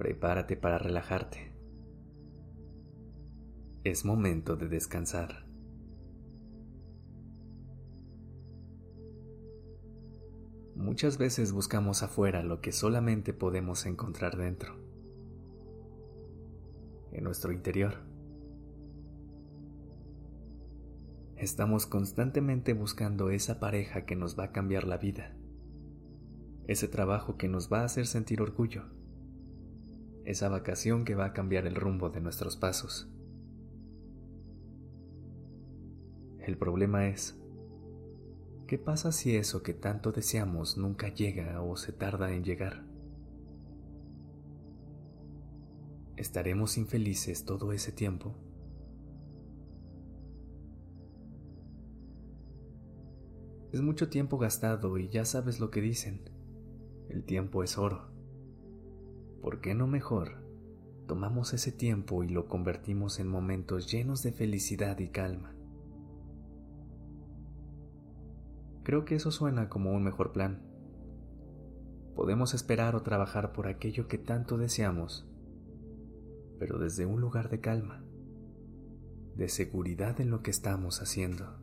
Prepárate para relajarte. Es momento de descansar. Muchas veces buscamos afuera lo que solamente podemos encontrar dentro, en nuestro interior. Estamos constantemente buscando esa pareja que nos va a cambiar la vida ese trabajo que nos va a hacer sentir orgullo, esa vacación que va a cambiar el rumbo de nuestros pasos. El problema es, ¿qué pasa si eso que tanto deseamos nunca llega o se tarda en llegar? ¿Estaremos infelices todo ese tiempo? Es mucho tiempo gastado y ya sabes lo que dicen. El tiempo es oro. ¿Por qué no mejor tomamos ese tiempo y lo convertimos en momentos llenos de felicidad y calma? Creo que eso suena como un mejor plan. Podemos esperar o trabajar por aquello que tanto deseamos, pero desde un lugar de calma, de seguridad en lo que estamos haciendo.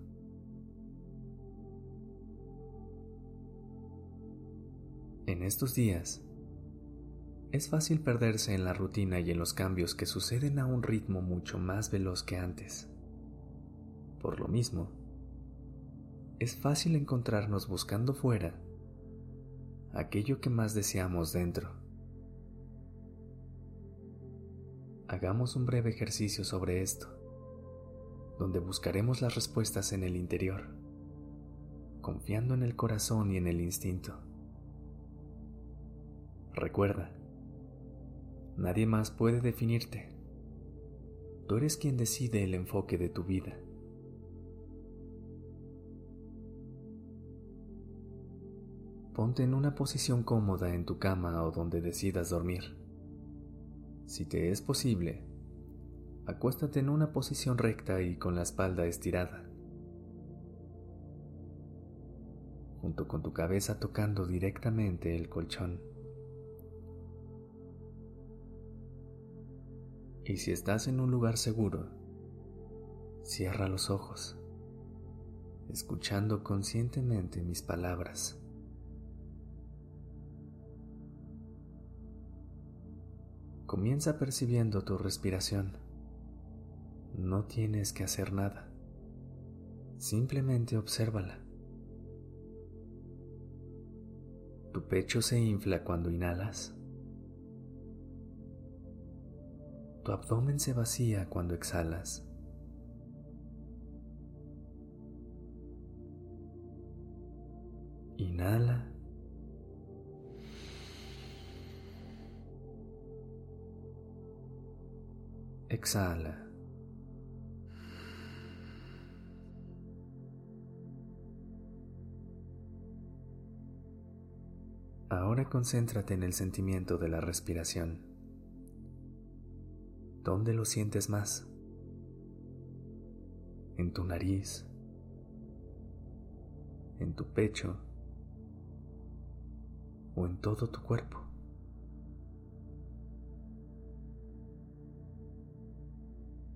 En estos días, es fácil perderse en la rutina y en los cambios que suceden a un ritmo mucho más veloz que antes. Por lo mismo, es fácil encontrarnos buscando fuera aquello que más deseamos dentro. Hagamos un breve ejercicio sobre esto, donde buscaremos las respuestas en el interior, confiando en el corazón y en el instinto. Recuerda, nadie más puede definirte. Tú eres quien decide el enfoque de tu vida. Ponte en una posición cómoda en tu cama o donde decidas dormir. Si te es posible, acuéstate en una posición recta y con la espalda estirada, junto con tu cabeza tocando directamente el colchón. Y si estás en un lugar seguro, cierra los ojos, escuchando conscientemente mis palabras. Comienza percibiendo tu respiración. No tienes que hacer nada. Simplemente obsérvala. Tu pecho se infla cuando inhalas. Tu abdomen se vacía cuando exhalas. Inhala. Exhala. Ahora concéntrate en el sentimiento de la respiración. ¿Dónde lo sientes más? ¿En tu nariz? ¿En tu pecho? ¿O en todo tu cuerpo?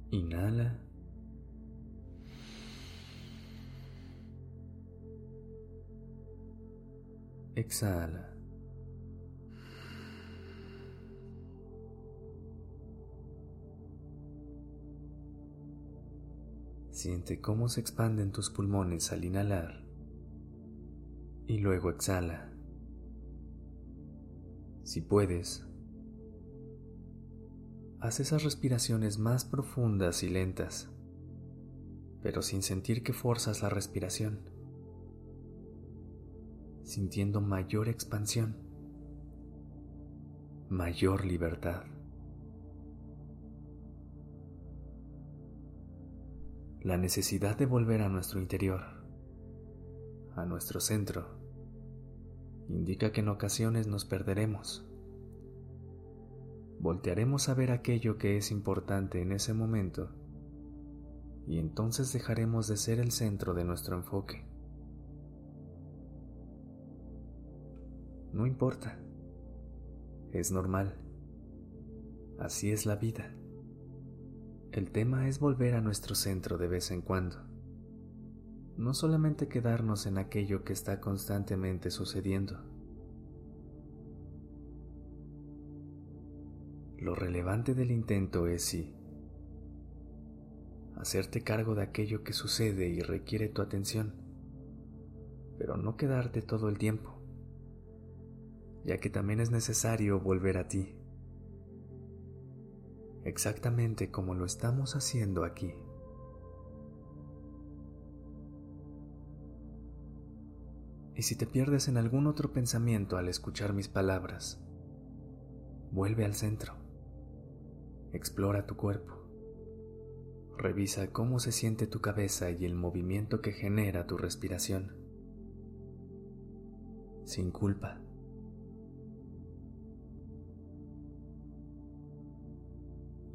Inhala. Exhala. Siente cómo se expanden tus pulmones al inhalar y luego exhala. Si puedes, haz esas respiraciones más profundas y lentas, pero sin sentir que forzas la respiración, sintiendo mayor expansión, mayor libertad. La necesidad de volver a nuestro interior, a nuestro centro, indica que en ocasiones nos perderemos. Voltearemos a ver aquello que es importante en ese momento y entonces dejaremos de ser el centro de nuestro enfoque. No importa, es normal, así es la vida. El tema es volver a nuestro centro de vez en cuando, no solamente quedarnos en aquello que está constantemente sucediendo. Lo relevante del intento es sí, hacerte cargo de aquello que sucede y requiere tu atención, pero no quedarte todo el tiempo, ya que también es necesario volver a ti, exactamente como lo estamos haciendo aquí. Y si te pierdes en algún otro pensamiento al escuchar mis palabras, vuelve al centro, explora tu cuerpo Revisa cómo se siente tu cabeza y el movimiento que genera tu respiración. Sin culpa.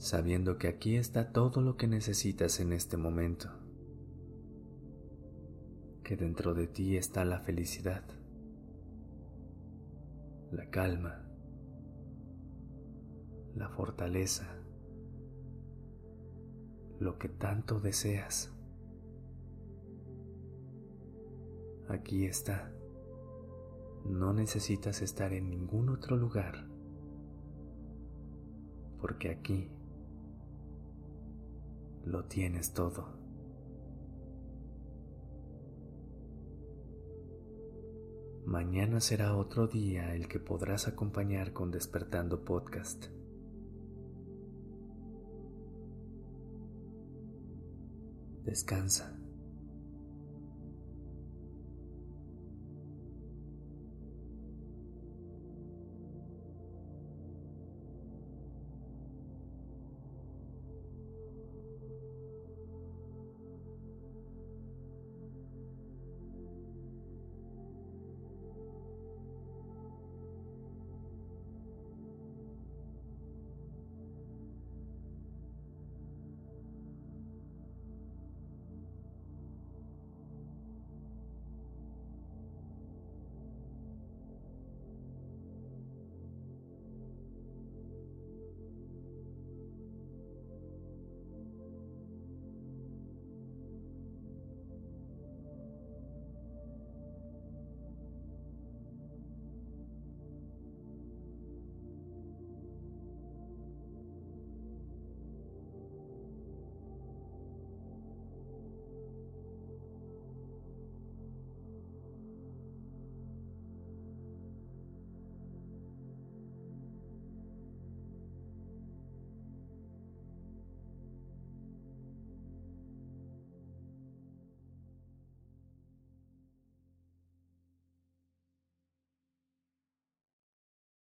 Sabiendo que aquí está todo lo que necesitas en este momento. Que dentro de ti está la felicidad, la calma la fortaleza, lo que tanto deseas. Aquí está. No necesitas estar en ningún otro lugar, porque aquí lo tienes todo. Mañana será otro día el que podrás acompañar con Despertando Podcast. Descansa.